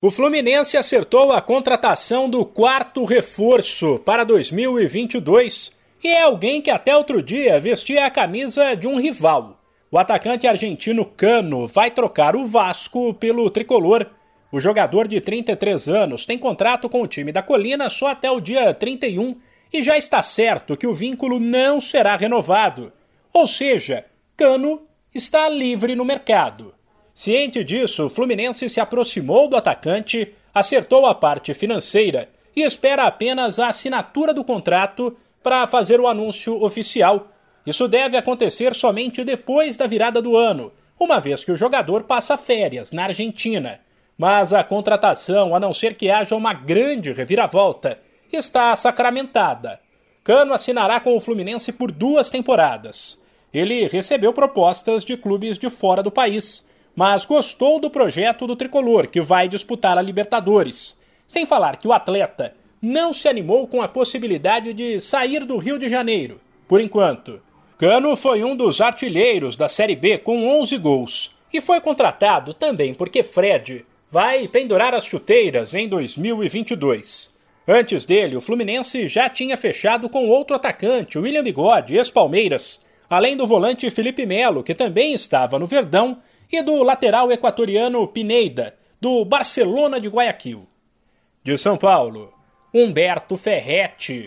O Fluminense acertou a contratação do quarto reforço para 2022 e é alguém que até outro dia vestia a camisa de um rival. O atacante argentino Cano vai trocar o Vasco pelo tricolor. O jogador de 33 anos tem contrato com o time da Colina só até o dia 31 e já está certo que o vínculo não será renovado. Ou seja, Cano está livre no mercado. Ciente disso, o Fluminense se aproximou do atacante, acertou a parte financeira e espera apenas a assinatura do contrato para fazer o anúncio oficial. Isso deve acontecer somente depois da virada do ano, uma vez que o jogador passa férias na Argentina. Mas a contratação, a não ser que haja uma grande reviravolta, está sacramentada. Cano assinará com o Fluminense por duas temporadas. Ele recebeu propostas de clubes de fora do país mas gostou do projeto do tricolor, que vai disputar a Libertadores. Sem falar que o atleta não se animou com a possibilidade de sair do Rio de Janeiro, por enquanto. Cano foi um dos artilheiros da Série B com 11 gols e foi contratado também porque Fred vai pendurar as chuteiras em 2022. Antes dele, o Fluminense já tinha fechado com outro atacante, William Bigode, ex-Palmeiras, além do volante Felipe Melo, que também estava no Verdão e do lateral equatoriano Pineida, do Barcelona de Guayaquil. De São Paulo, Humberto Ferretti.